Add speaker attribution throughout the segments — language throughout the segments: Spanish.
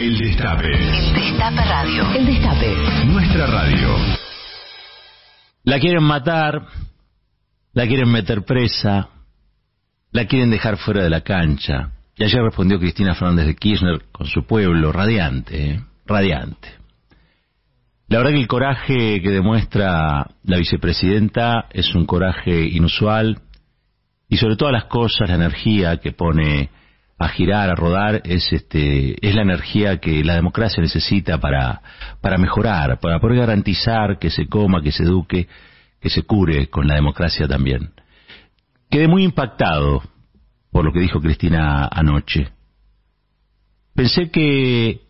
Speaker 1: El Destape.
Speaker 2: El Destape Radio. El Destape.
Speaker 1: Nuestra radio.
Speaker 3: La quieren matar, la quieren meter presa, la quieren dejar fuera de la cancha. Y ayer respondió Cristina Fernández de Kirchner con su pueblo, radiante, ¿eh? radiante. La verdad que el coraje que demuestra la vicepresidenta es un coraje inusual y sobre todas las cosas la energía que pone a girar, a rodar, es este, es la energía que la democracia necesita para, para mejorar, para poder garantizar que se coma, que se eduque, que se cure con la democracia también. Quedé muy impactado por lo que dijo Cristina anoche. Pensé que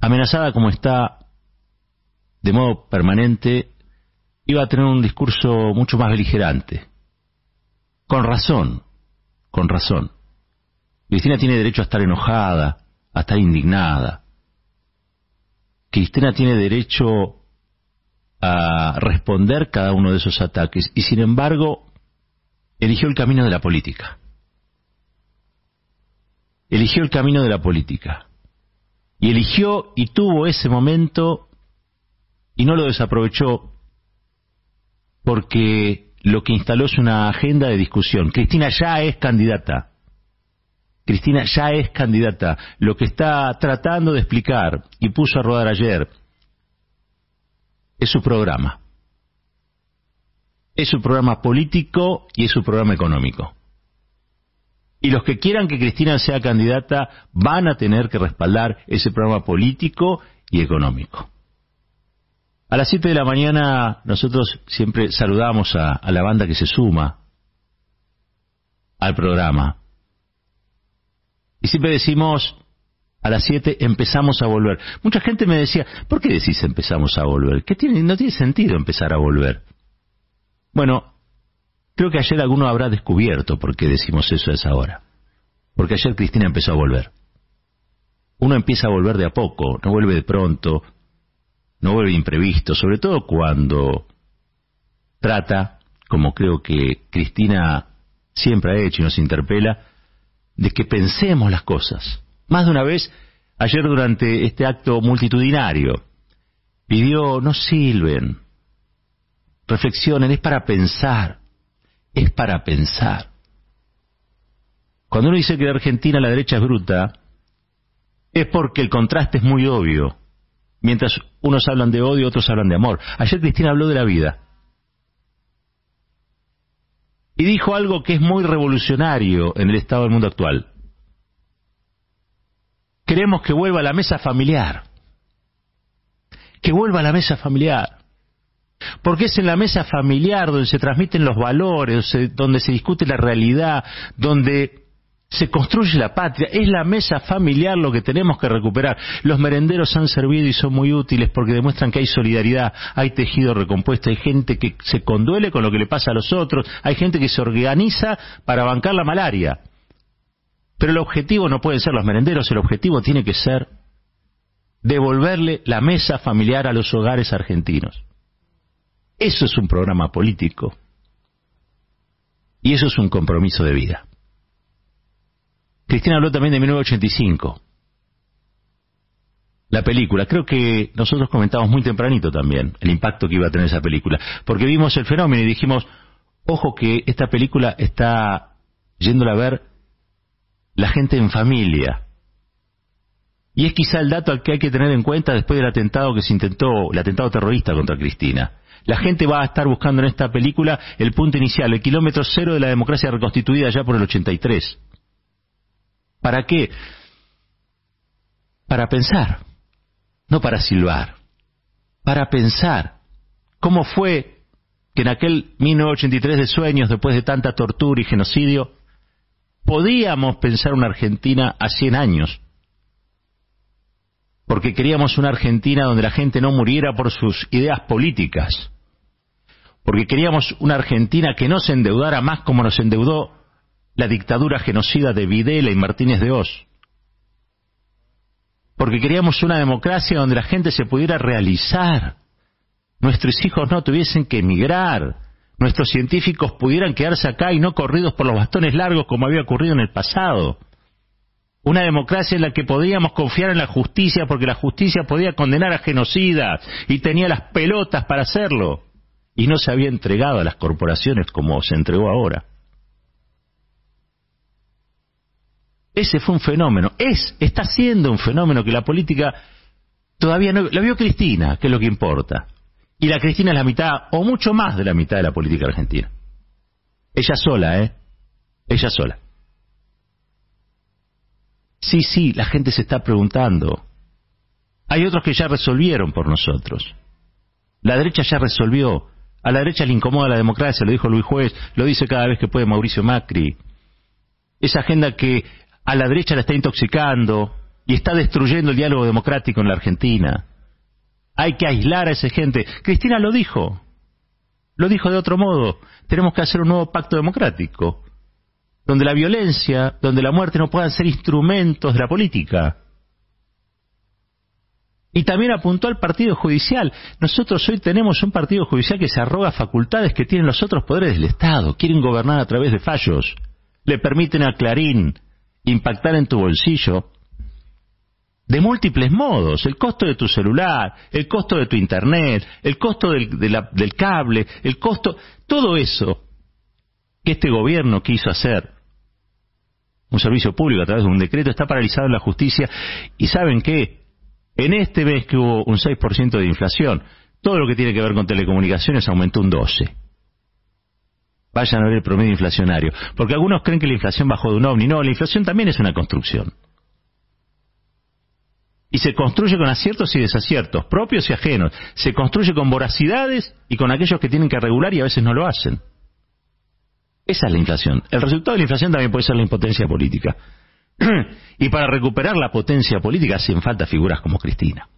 Speaker 3: amenazada como está de modo permanente, iba a tener un discurso mucho más beligerante con razón, con razón. Cristina tiene derecho a estar enojada, a estar indignada. Cristina tiene derecho a responder cada uno de esos ataques y sin embargo eligió el camino de la política. Eligió el camino de la política. Y eligió y tuvo ese momento y no lo desaprovechó porque lo que instaló es una agenda de discusión. Cristina ya es candidata. Cristina ya es candidata. Lo que está tratando de explicar y puso a rodar ayer es su programa. Es su programa político y es su programa económico. Y los que quieran que Cristina sea candidata van a tener que respaldar ese programa político y económico. A las 7 de la mañana nosotros siempre saludamos a, la banda que se suma al programa. Y siempre decimos, a las 7 empezamos a volver. Mucha gente me decía, ¿por qué decís empezamos a volver? ¿Qué tiene? No tiene sentido empezar a volver. Bueno, creo que ayer alguno habrá descubierto por qué decimos eso a esa hora. Porque ayer Cristina empezó a volver. Uno empieza a volver de a poco, no vuelve de pronto, no vuelve imprevisto, sobre todo cuando trata, como creo que Cristina siempre ha hecho y nos interpela, de que pensemos las cosas. Más de una vez, ayer durante este acto multitudinario, pidió, no silben, reflexionen, es para pensar, es para pensar. Cuando uno dice que en Argentina la derecha es bruta, es porque el contraste es muy obvio. Mientras unos hablan de odio, otros hablan de amor. Ayer Cristina habló de la vida. Y dijo algo que es muy revolucionario en el estado del mundo actual. Queremos que vuelva a la mesa familiar. Que vuelva a la mesa familiar. Porque es en la mesa familiar donde se transmiten los valores, donde se discute la realidad, donde se construye la patria, es la mesa familiar lo que tenemos que recuperar. Los merenderos han servido y son muy útiles porque demuestran que hay solidaridad, hay tejido recompuesto, hay gente que se conduele con lo que le pasa a los otros, hay gente que se organiza para bancar la malaria. Pero el objetivo no puede ser los merenderos, el objetivo tiene que ser devolverle la mesa familiar a los hogares argentinos. Eso es un programa político y eso es un compromiso de vida. Cristina habló también de 1985. La película, creo que nosotros comentamos muy tempranito también el impacto que iba a tener esa película, porque vimos el fenómeno y dijimos, ojo que esta película está yéndola a ver la gente en familia. Y es quizá el dato al que hay que tener en cuenta después del atentado que se intentó, el atentado terrorista contra Cristina. La gente va a estar buscando en esta película el punto inicial, el kilómetro cero de la democracia reconstituida ya por el 83. ¿Para qué? Para pensar, no para silbar, para pensar cómo fue que en aquel 1983 de sueños, después de tanta tortura y genocidio, podíamos pensar una Argentina a 100 años, porque queríamos una Argentina donde la gente no muriera por sus ideas políticas, porque queríamos una Argentina que no se endeudara más como nos endeudó la dictadura genocida de Videla y Martínez de Oz. Porque queríamos una democracia donde la gente se pudiera realizar. Nuestros hijos no tuviesen que emigrar. Nuestros científicos pudieran quedarse acá y no corridos por los bastones largos como había ocurrido en el pasado. Una democracia en la que podíamos confiar en la justicia porque la justicia podía condenar a genocidas y tenía las pelotas para hacerlo. Y no se había entregado a las corporaciones como se entregó ahora. Ese fue un fenómeno. Es, está siendo un fenómeno que la política todavía no... La vio Cristina, que es lo que importa. Y la Cristina es la mitad, o mucho más de la mitad de la política argentina. Ella sola, ¿eh? Ella sola. Sí, sí, la gente se está preguntando. Hay otros que ya resolvieron por nosotros. La derecha ya resolvió. A la derecha le incomoda la democracia, lo dijo Luis Juez, lo dice cada vez que puede Mauricio Macri. Esa agenda que a la derecha la está intoxicando y está destruyendo el diálogo democrático en la Argentina. Hay que aislar a esa gente. Cristina lo dijo. Lo dijo de otro modo. Tenemos que hacer un nuevo pacto democrático, donde la violencia, donde la muerte no puedan ser instrumentos de la política. Y también apuntó al partido judicial. Nosotros hoy tenemos un partido judicial que se arroga facultades que tienen los otros poderes del Estado. Quieren gobernar a través de fallos. Le permiten a Clarín impactar en tu bolsillo de múltiples modos, el costo de tu celular, el costo de tu internet, el costo del, cable, el costo, todo eso que este gobierno quiso hacer, un servicio público a través de un decreto, está paralizado en la justicia y saben qué, en este mes que hubo un 6% de inflación, todo lo que tiene que ver con telecomunicaciones aumentó un 12%. Vayan a ver el promedio inflacionario. Porque algunos creen que la inflación bajó de un ovni. No, la inflación también es una construcción. Y se construye con aciertos y desaciertos, propios y ajenos. Se construye con voracidades y con aquellos que tienen que regular y a veces no lo hacen. Esa es la inflación. El resultado de la inflación también puede ser la impotencia política. y para recuperar la potencia política hacen falta figuras como Cristina.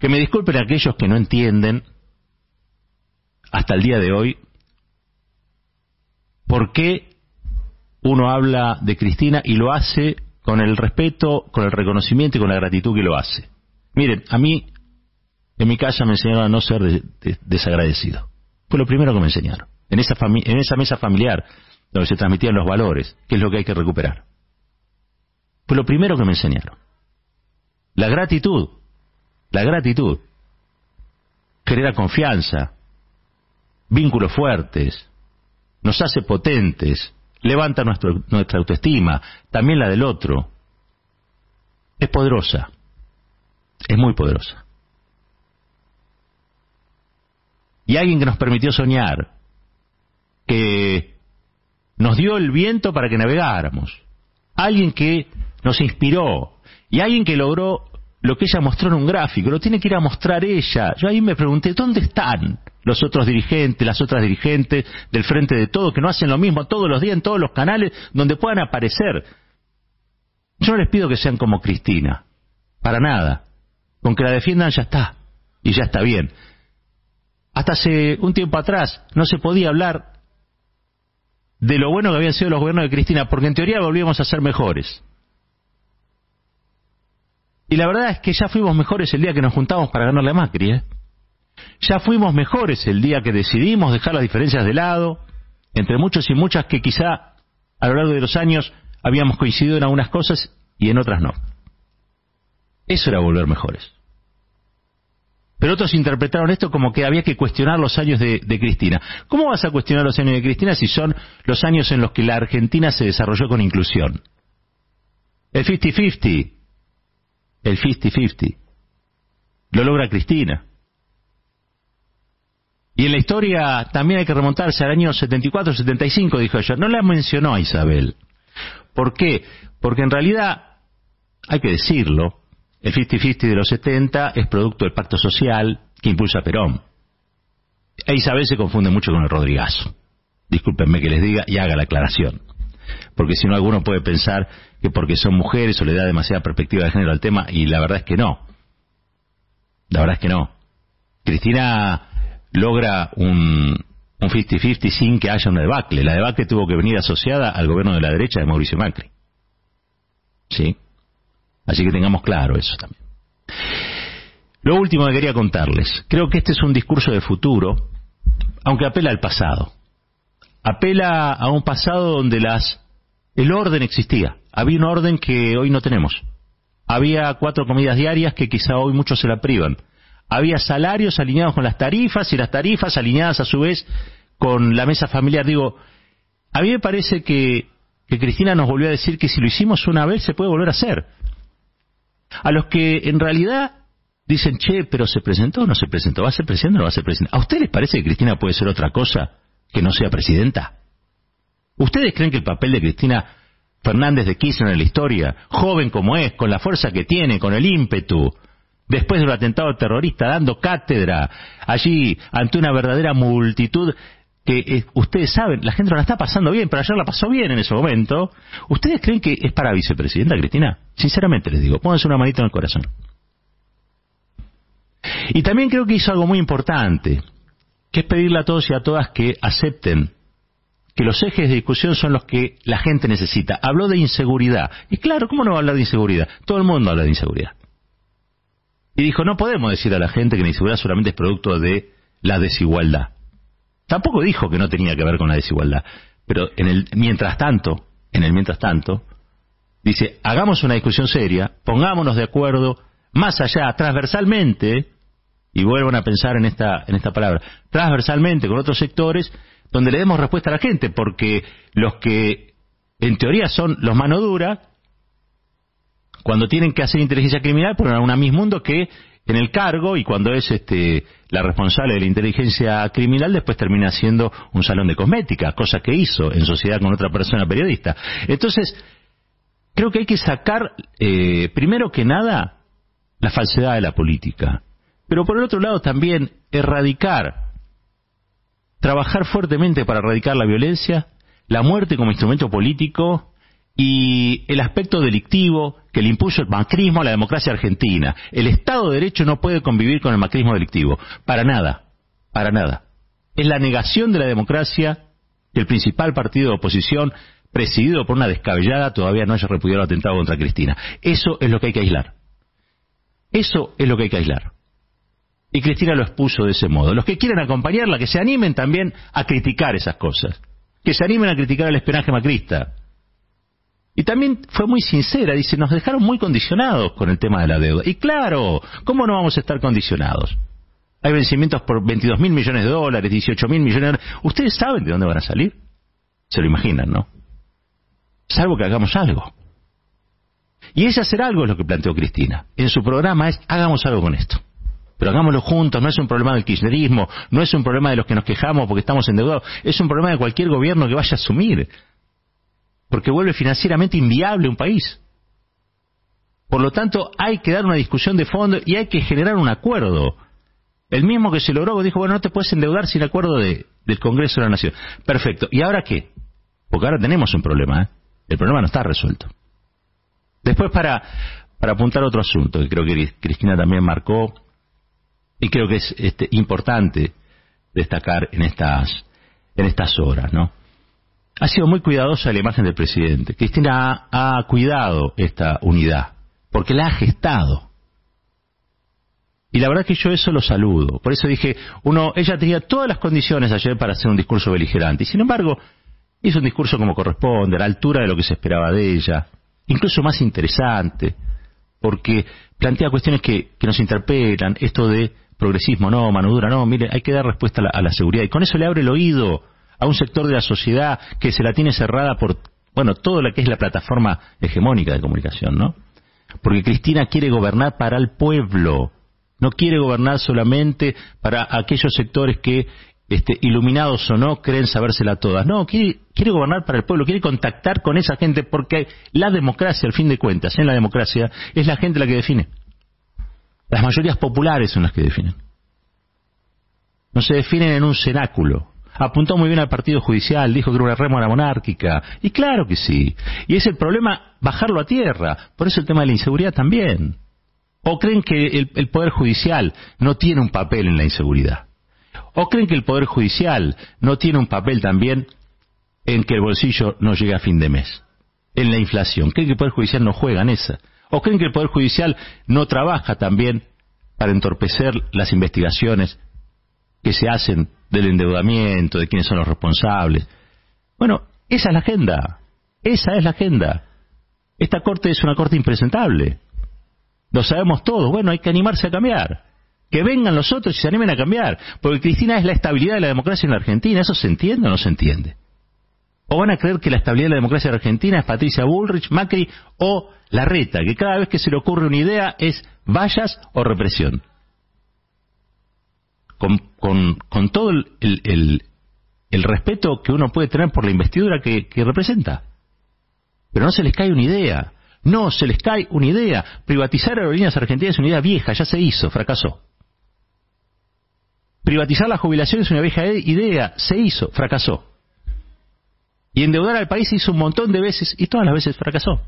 Speaker 3: Que me disculpen aquellos que no entienden hasta el día de hoy por qué uno habla de Cristina y lo hace con el respeto, con el reconocimiento y con la gratitud que lo hace. Miren, a mí en mi casa me enseñaron a no ser desagradecido. Fue lo primero que me enseñaron. En esa, en esa mesa familiar donde se transmitían los valores, que es lo que hay que recuperar. Fue lo primero que me enseñaron. La gratitud, la gratitud, genera confianza, vínculos fuertes, nos hace potentes, levanta nuestra autoestima, también la del otro. Es poderosa, es muy poderosa. Y alguien que nos permitió soñar, que nos dio el viento para que navegáramos, alguien que nos inspiró y alguien que logró lo que ella mostró en un gráfico, lo tiene que ir a mostrar ella. Yo ahí me pregunté, ¿dónde están los otros dirigentes, las otras dirigentes del Frente de Todo, que no hacen lo mismo todos los días en todos los canales donde puedan aparecer? Yo no les pido que sean como Cristina, para nada. Con que la defiendan ya está, y ya está bien. Hasta hace un tiempo atrás no se podía hablar de lo bueno que habían sido los gobiernos de Cristina, porque en teoría volvíamos a ser mejores. Y la verdad es que ya fuimos mejores el día que nos juntamos para ganarle a Macri. ¿eh? Ya fuimos mejores el día que decidimos dejar las diferencias de lado, entre muchos y muchas que quizá a lo largo de los años habíamos coincidido en algunas cosas y en otras no. Eso era volver mejores. Pero otros interpretaron esto como que había que cuestionar los años de, de, Cristina. ¿Cómo vas a cuestionar los años de Cristina si son los años en los que la Argentina se desarrolló con inclusión? El 50-50, el 50-50. Lo logra Cristina. Y en la historia también hay que remontarse al año 74-75, dijo ella. No la mencionó a Isabel. ¿Por qué? Porque en realidad, hay que decirlo, el 50-50 de los 70 es producto del pacto social que impulsa Perón. E Isabel se confunde mucho con el Rodrigazo. Discúlpenme que les diga y haga la aclaración porque si no alguno puede pensar que porque son mujeres o le da demasiada perspectiva de género al tema, y la verdad es que no. La verdad es que no. Cristina logra un, un 50-50 sin que haya una debacle. La debacle tuvo que venir asociada al gobierno de la derecha de Mauricio Macri. ¿Sí? Así que tengamos claro eso también. Lo último que quería contarles. Creo que este es un discurso de futuro, aunque apela al pasado apela a un pasado donde las, el orden existía. había un orden que hoy no tenemos. Había cuatro comidas diarias que quizá hoy muchos se la privan. Había salarios alineados con las tarifas y las tarifas alineadas a su vez con la mesa familiar. Digo, a mí me parece que, que Cristina nos volvió a decir que si lo hicimos una vez se puede volver a hacer. A los que en realidad dicen, che, pero se presentó o no se presentó, va a ser presidente o no va a ser presidente. ¿A ustedes les parece que Cristina puede ser otra cosa que no sea presidenta? ¿Ustedes creen que el papel de Cristina Fernández de Kirchner en la historia, joven como es, con la fuerza que tiene, con el ímpetu, después del atentado terrorista, dando cátedra allí ante una verdadera multitud que eh, ustedes saben, la gente no la está pasando bien, pero ayer la pasó bien en ese momento. ¿Ustedes creen que es para vicepresidenta, Cristina? Sinceramente les digo, pónganse una manita en el corazón. Y también creo que hizo algo muy importante, que es pedirle a todos y a todas que acepten que los ejes de discusión son los que la gente necesita. Habló de inseguridad. Y claro, ¿cómo no va a hablar de inseguridad? Todo el mundo habla de inseguridad. Y dijo, no podemos decir a la gente que la inseguridad solamente es producto de la desigualdad. Tampoco dijo que no tenía que ver con la desigualdad. Pero en el mientras tanto, en el mientras tanto, dice, hagamos una discusión seria, pongámonos de acuerdo, más allá, transversalmente, y vuelvan a pensar en esta, en esta palabra, transversalmente con otros sectores, donde le demos respuesta a la gente, porque los que en teoría son los mano dura, cuando tienen que hacer inteligencia criminal, ponen a una Miss Mundo que en el cargo y cuando es este la responsable de la inteligencia criminal después termina siendo un salón de cosmética, cosa que hizo en sociedad con otra persona periodista. Entonces, creo que hay que sacar, eh, primero que nada, la falsedad de la política. Pero por el otro lado también erradicar trabajar fuertemente para erradicar la violencia, la muerte como instrumento político y el aspecto delictivo que le impuso el macrismo a la democracia argentina. El Estado de Derecho no puede convivir con el macrismo delictivo. Para nada. Para nada. Es la negación de la democracia que el principal partido de oposición, presidido por una descabellada, todavía no haya repudiado el atentado contra Cristina. Eso es lo que hay que aislar. Eso es lo que hay que aislar. Y Cristina lo expuso de ese modo. Los que quieren acompañarla, que se animen también a criticar esas cosas. Que se animen a criticar el espionaje macrista. Y también fue muy sincera, dice, nos dejaron muy condicionados con el tema de la deuda. Y claro, ¿cómo no vamos a estar condicionados? Hay vencimientos por 22 mil millones de dólares, 18 mil millones de dólares. ¿Ustedes saben de dónde van a salir? Se lo imaginan, ¿no? Salvo que hagamos algo. Y ese hacer algo es lo que planteó Cristina. En su programa es, hagamos algo con esto pero hagámoslo juntos, no es un problema del kirchnerismo, no es un problema de los que nos quejamos porque estamos endeudados, es un problema de cualquier gobierno que vaya a asumir, porque vuelve financieramente inviable un país. Por lo tanto, hay que dar una discusión de fondo y hay que generar un acuerdo. El mismo que se logró dijo, bueno, no te puedes endeudar sin acuerdo de, del Congreso de la Nación. Perfecto. ¿Y ahora qué? Porque ahora tenemos un problema. ¿eh? El problema no está resuelto. Después, para, para apuntar otro asunto, que creo que Cristina también marcó, y creo que es este, importante destacar en estas, en estas horas, ¿no? Ha sido muy cuidadosa la imagen del presidente. Cristina ha, cuidado esta unidad, porque la ha gestado. Y la verdad que yo eso lo saludo. Por eso dije, uno, ella tenía todas las condiciones ayer para hacer un discurso beligerante. Y sin embargo, hizo un discurso como corresponde, a la altura de lo que se esperaba de ella. Incluso más interesante, porque plantea cuestiones que, que nos interpelan. Esto de progresismo, no, mano dura, no, mire, hay que dar respuesta a la, seguridad. Y con eso le abre el oído a un sector de la sociedad que se la tiene cerrada por, bueno, todo lo que es la plataforma hegemónica de comunicación, ¿no? Porque Cristina quiere gobernar para el pueblo, no quiere gobernar solamente para aquellos sectores que, este, iluminados o no, creen sabérsela todas. No, quiere, quiere gobernar para el pueblo, quiere contactar con esa gente porque la democracia, al fin de cuentas, en la democracia, es la gente la que define. Las mayorías populares son las que definen. No se definen en un cenáculo. Apuntó muy bien al partido judicial, dijo que era una rémora monárquica. Y claro que sí. Y es el problema bajarlo a tierra. Por eso el tema de la inseguridad también. ¿O creen que el, el Poder Judicial no tiene un papel en la inseguridad? ¿O creen que el Poder Judicial no tiene un papel también en que el bolsillo no llegue a fin de mes? En la inflación. ¿Creen que el Poder Judicial no juega en esa? ¿O creen que el Poder Judicial no trabaja también para entorpecer las investigaciones que se hacen del endeudamiento, de quiénes son los responsables? Bueno, esa es la agenda. Esa es la agenda. Esta corte es una corte impresentable. Lo sabemos todos. Bueno, hay que animarse a cambiar. Que vengan los otros y se animen a cambiar. Porque Cristina es la estabilidad de la democracia en la Argentina. ¿Eso se entiende o no se entiende? ¿O van a creer que la estabilidad de la democracia en la Argentina es Patricia Bullrich, Macri o Larreta, que cada vez que se le ocurre una idea es vallas o represión? Con, con, todo el, respeto que uno puede tener por la investidura que representa. Pero no se les cae una idea. No, se les cae una idea. Privatizar aerolíneas argentinas es una idea vieja, ya se hizo, fracasó. Privatizar la jubilación es una vieja idea, se hizo, fracasó. Y endeudar al país se hizo un montón de veces y todas las veces fracasó.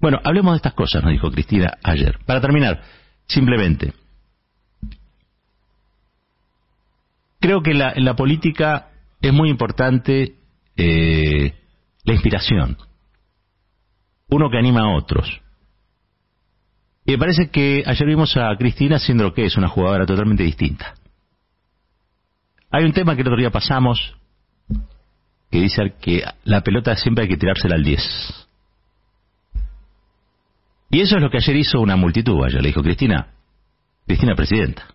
Speaker 3: Bueno, hablemos de estas cosas, nos dijo Cristina ayer. Para terminar, simplemente, creo que en la, política es muy importante eh, la inspiración uno que anima a otros. Y me parece que ayer vimos a Cristina siendo lo que es, una jugadora totalmente distinta. Hay un tema que el otro día pasamos, que dice que la pelota siempre hay que tirársela al 10. Y eso es lo que ayer hizo una multitud. Ayer le dijo, Cristina, Cristina Presidenta.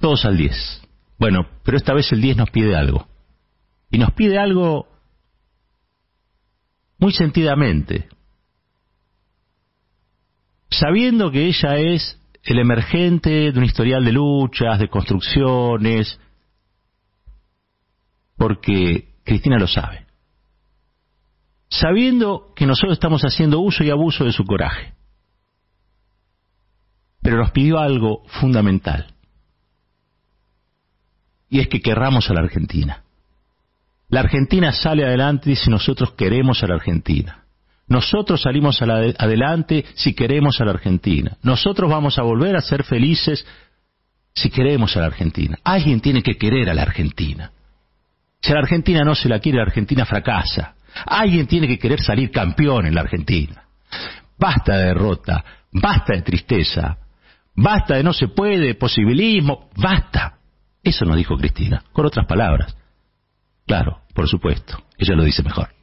Speaker 3: Todos al 10. Bueno, pero esta vez el 10 nos pide algo. Y nos pide algo muy sentidamente, sabiendo que ella es el emergente de un historial de luchas, de construcciones, porque Cristina lo sabe, sabiendo que nosotros estamos haciendo uso y abuso de su coraje, pero nos pidió algo fundamental, y es que querramos a la Argentina. La Argentina sale adelante si nosotros queremos a la Argentina. Nosotros salimos adelante si queremos a la Argentina. Nosotros vamos a volver a ser felices si queremos a la Argentina. Alguien tiene que querer a la Argentina. Si a la Argentina no se la quiere, la Argentina fracasa. Alguien tiene que querer salir campeón en la Argentina. Basta de derrota, basta de tristeza, basta de no se puede, posibilismo, basta. Eso nos dijo Cristina, con otras palabras. Claro, por supuesto, ella lo dice mejor.